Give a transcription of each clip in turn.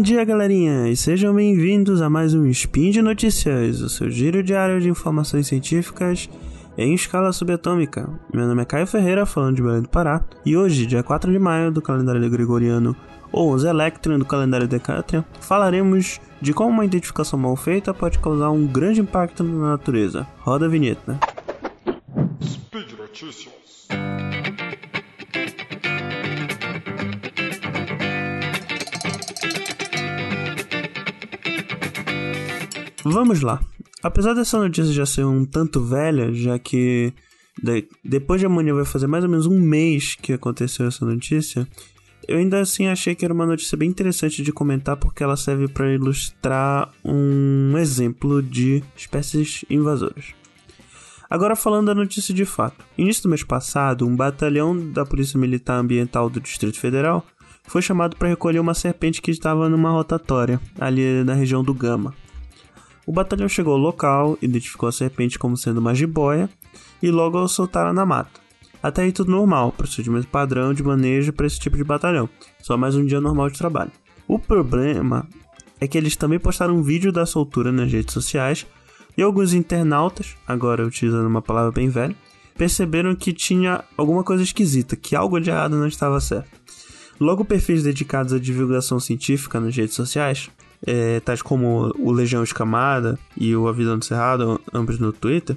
dia, galerinha, e sejam bem-vindos a mais um Spin de Notícias, o seu giro diário de informações científicas em escala subatômica. Meu nome é Caio Ferreira, falando de Belém do Pará, e hoje, dia 4 de maio do calendário gregoriano ou os Electron do calendário Decatrian, falaremos de como uma identificação mal feita pode causar um grande impacto na natureza. Roda a vinheta. Speed Notícias. Vamos lá. Apesar dessa notícia já ser um tanto velha, já que de, depois de amanhã vai fazer mais ou menos um mês que aconteceu essa notícia, eu ainda assim achei que era uma notícia bem interessante de comentar porque ela serve para ilustrar um exemplo de espécies invasoras. Agora falando da notícia de fato. Início do mês passado, um batalhão da Polícia Militar Ambiental do Distrito Federal foi chamado para recolher uma serpente que estava numa rotatória, ali na região do Gama. O batalhão chegou ao local, identificou a serpente como sendo uma jiboia e logo a soltaram na mata. Até aí tudo normal, procedimento padrão de manejo para esse tipo de batalhão, só mais um dia normal de trabalho. O problema é que eles também postaram um vídeo da soltura nas redes sociais e alguns internautas, agora utilizando uma palavra bem velha, perceberam que tinha alguma coisa esquisita, que algo de errado não estava certo. Logo, perfis dedicados à divulgação científica nas redes sociais é, tais como o Legião Escamada e o A Vida no Cerrado, ambos no Twitter,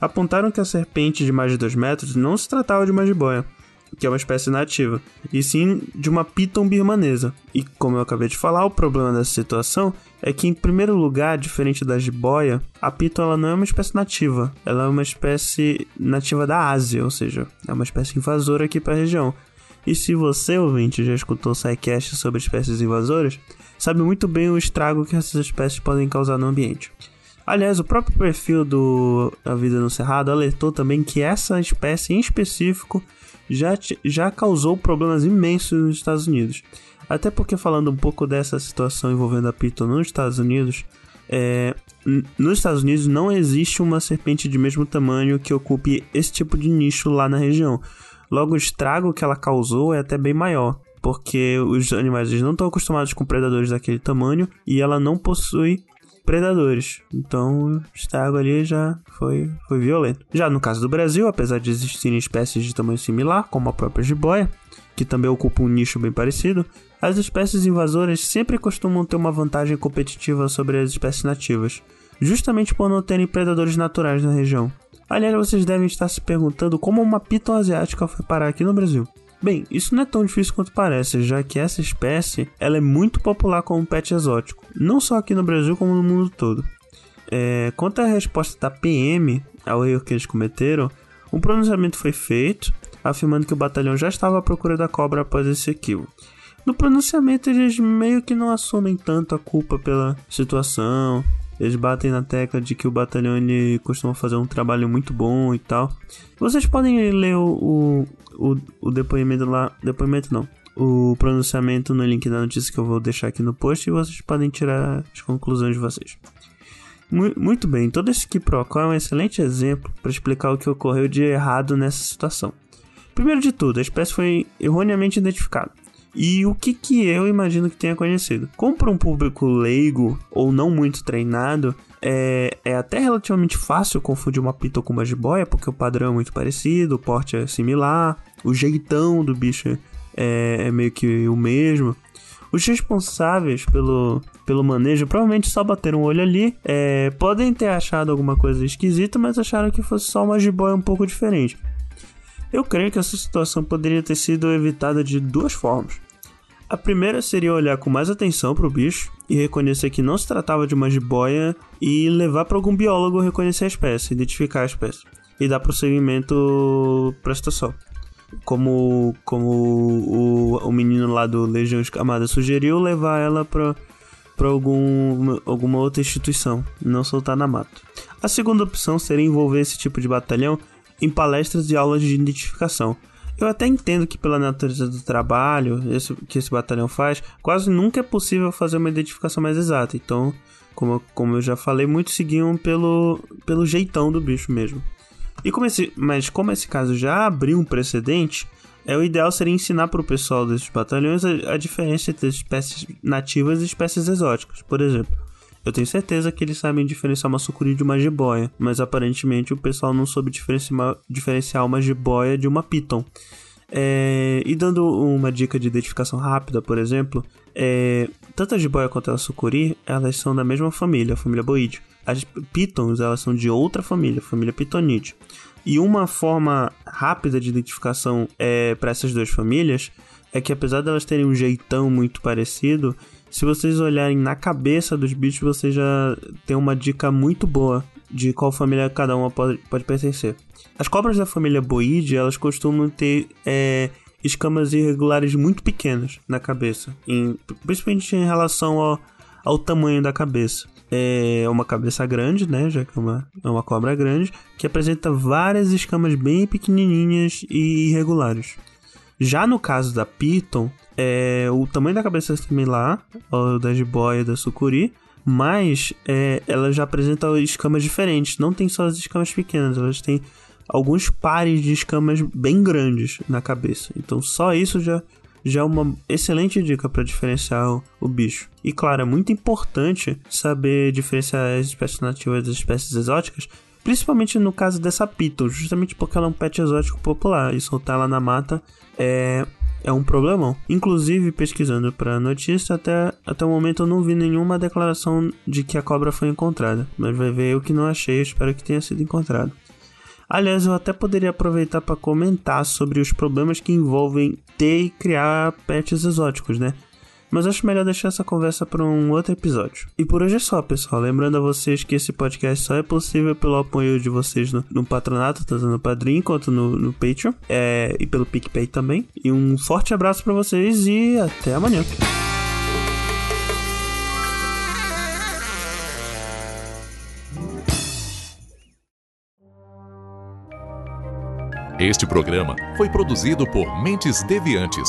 apontaram que a serpente de mais de 2 metros não se tratava de uma jiboia, que é uma espécie nativa, e sim de uma piton birmanesa. E como eu acabei de falar, o problema dessa situação é que, em primeiro lugar, diferente da jiboia, a piton ela não é uma espécie nativa, ela é uma espécie nativa da Ásia, ou seja, é uma espécie invasora aqui para a região. E se você, ouvinte, já escutou o sobre espécies invasoras, sabe muito bem o estrago que essas espécies podem causar no ambiente. Aliás, o próprio perfil do A Vida no Cerrado alertou também que essa espécie em específico já, já causou problemas imensos nos Estados Unidos. Até porque, falando um pouco dessa situação envolvendo a Piton nos Estados Unidos, é, nos Estados Unidos não existe uma serpente de mesmo tamanho que ocupe esse tipo de nicho lá na região. Logo, o estrago que ela causou é até bem maior porque os animais não estão acostumados com predadores daquele tamanho e ela não possui predadores. Então, o estrago ali já foi, foi violento. Já no caso do Brasil, apesar de existirem espécies de tamanho similar, como a própria jiboia, que também ocupa um nicho bem parecido, as espécies invasoras sempre costumam ter uma vantagem competitiva sobre as espécies nativas, justamente por não terem predadores naturais na região. Aliás, vocês devem estar se perguntando como uma piton asiática foi parar aqui no Brasil. Bem, isso não é tão difícil quanto parece, já que essa espécie ela é muito popular como pet exótico, não só aqui no Brasil como no mundo todo. É, quanto à resposta da PM ao erro que eles cometeram, um pronunciamento foi feito, afirmando que o batalhão já estava à procura da cobra após esse equívoco. No pronunciamento, eles meio que não assumem tanto a culpa pela situação, eles batem na tecla de que o batalhão ele costuma fazer um trabalho muito bom e tal. Vocês podem ler o, o, o depoimento lá. Depoimento não. O pronunciamento no link da notícia que eu vou deixar aqui no post e vocês podem tirar as conclusões de vocês. Muito bem, todo esse quiprocó é um excelente exemplo para explicar o que ocorreu de errado nessa situação. Primeiro de tudo, a espécie foi erroneamente identificada. E o que, que eu imagino que tenha conhecido? Como para um público leigo ou não muito treinado, é, é até relativamente fácil confundir uma pita com uma jiboia, porque o padrão é muito parecido, o porte é similar, o jeitão do bicho é, é meio que o mesmo. Os responsáveis pelo, pelo manejo provavelmente só bateram o olho ali. É, podem ter achado alguma coisa esquisita, mas acharam que fosse só uma jiboia um pouco diferente. Eu creio que essa situação poderia ter sido evitada de duas formas. A primeira seria olhar com mais atenção para o bicho e reconhecer que não se tratava de uma jiboia e levar para algum biólogo reconhecer a espécie, identificar a espécie e dar prosseguimento para a situação. Como, como o, o menino lá do Legião Escamada sugeriu, levar ela para para algum, alguma outra instituição, não soltar na mata. A segunda opção seria envolver esse tipo de batalhão em palestras e aulas de identificação, eu até entendo que pela natureza do trabalho esse, que esse batalhão faz, quase nunca é possível fazer uma identificação mais exata. Então, como, como eu já falei, muitos seguiam pelo, pelo jeitão do bicho mesmo. E como esse, mas como esse caso já abriu um precedente, É, o ideal seria ensinar para o pessoal desses batalhões a, a diferença entre espécies nativas e espécies exóticas. Por exemplo, eu tenho certeza que eles sabem diferenciar uma sucuri de uma jiboia, mas aparentemente o pessoal não soube diferenciar, uma jiboia de uma piton. É, e dando uma dica de identificação rápida, por exemplo, é, tanto a jiboia quanto a sucuri, elas são da mesma família, a família boide. As pitons, elas são de outra família, a família pitonide. E uma forma rápida de identificação é, para essas duas famílias é que apesar delas terem um jeitão muito parecido, se vocês olharem na cabeça dos bichos, vocês já tem uma dica muito boa de qual família cada uma pode, pode pertencer. As cobras da família Boide, elas costumam ter é, escamas irregulares muito pequenas na cabeça, em, principalmente em relação ao, ao tamanho da cabeça. É uma cabeça grande, né, já que é uma, é uma cobra grande, que apresenta várias escamas bem pequenininhas e irregulares. Já no caso da Piton, é, o tamanho da cabeça é similar ao da jiboia e da sucuri, mas é, ela já apresenta escamas diferentes. Não tem só as escamas pequenas, elas têm alguns pares de escamas bem grandes na cabeça. Então só isso já, já é uma excelente dica para diferenciar o, o, bicho. E claro, é muito importante saber diferenciar as espécies nativas das espécies exóticas, principalmente no caso dessa Pito, justamente porque ela é um pet exótico popular e soltar ela na mata é é um problemão. Inclusive, pesquisando para notícia, até, até o momento eu não vi nenhuma declaração de que a cobra foi encontrada. Mas vai ver eu que não achei, espero que tenha sido encontrado. Aliás, eu até poderia aproveitar para comentar sobre os problemas que envolvem ter e criar pets exóticos, né? Mas acho melhor deixar essa conversa para um outro episódio. E por hoje é só, pessoal. Lembrando a vocês que esse podcast só é possível pelo apoio de vocês no, no patronato, tanto no Padrim quanto no, no Patreon. É, e pelo PicPay também. E um forte abraço para vocês e até amanhã. Este programa foi produzido por Mentes Deviantes